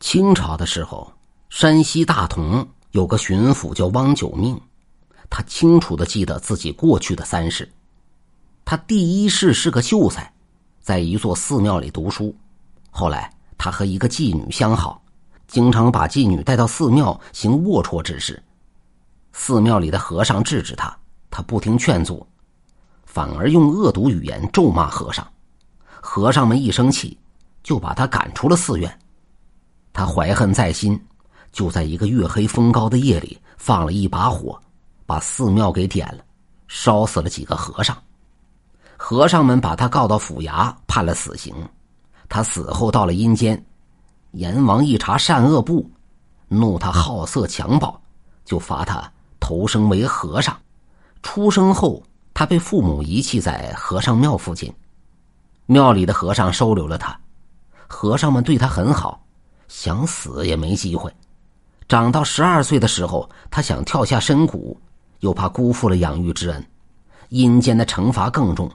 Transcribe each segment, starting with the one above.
清朝的时候，山西大同有个巡抚叫汪九命，他清楚的记得自己过去的三世。他第一世是个秀才，在一座寺庙里读书。后来他和一个妓女相好，经常把妓女带到寺庙行龌龊之事。寺庙里的和尚制止他，他不听劝阻，反而用恶毒语言咒骂和尚。和尚们一生气，就把他赶出了寺院。他怀恨在心，就在一个月黑风高的夜里放了一把火，把寺庙给点了，烧死了几个和尚。和尚们把他告到府衙，判了死刑。他死后到了阴间，阎王一查善恶簿，怒他好色强暴，就罚他投生为和尚。出生后，他被父母遗弃在和尚庙附近，庙里的和尚收留了他，和尚们对他很好。想死也没机会。长到十二岁的时候，他想跳下深谷，又怕辜负了养育之恩，阴间的惩罚更重，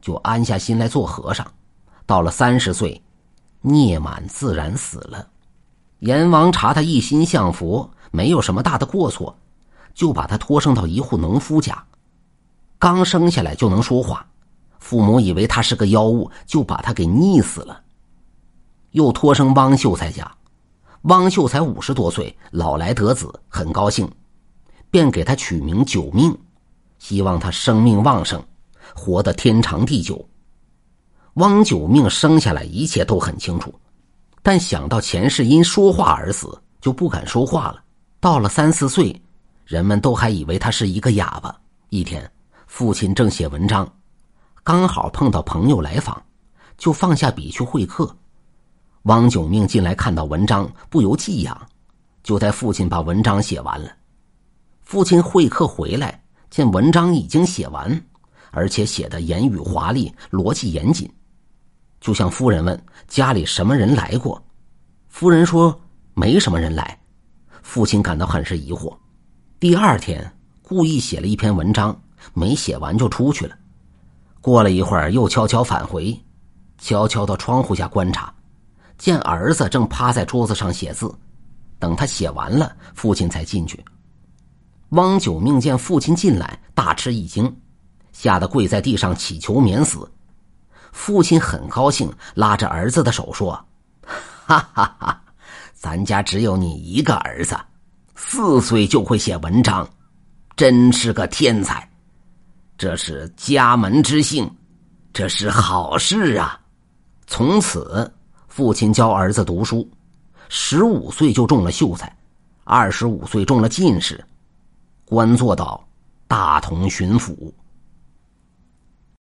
就安下心来做和尚。到了三十岁，聂满自然死了。阎王查他一心向佛，没有什么大的过错，就把他托生到一户农夫家。刚生下来就能说话，父母以为他是个妖物，就把他给溺死了。又托生汪秀才家，汪秀才五十多岁，老来得子，很高兴，便给他取名九命，希望他生命旺盛，活得天长地久。汪九命生下来一切都很清楚，但想到前世因说话而死，就不敢说话了。到了三四岁，人们都还以为他是一个哑巴。一天，父亲正写文章，刚好碰到朋友来访，就放下笔去会客。汪九命进来，看到文章，不由寄养，就带父亲把文章写完了。父亲会客回来，见文章已经写完，而且写的言语华丽，逻辑严谨，就向夫人问家里什么人来过。夫人说没什么人来。父亲感到很是疑惑。第二天故意写了一篇文章，没写完就出去了。过了一会儿，又悄悄返回，悄悄到窗户下观察。见儿子正趴在桌子上写字，等他写完了，父亲才进去。汪九命见父亲进来，大吃一惊，吓得跪在地上祈求免死。父亲很高兴，拉着儿子的手说：“哈哈哈，咱家只有你一个儿子，四岁就会写文章，真是个天才。这是家门之幸，这是好事啊！从此。”父亲教儿子读书，十五岁就中了秀才，二十五岁中了进士，官做到大同巡抚。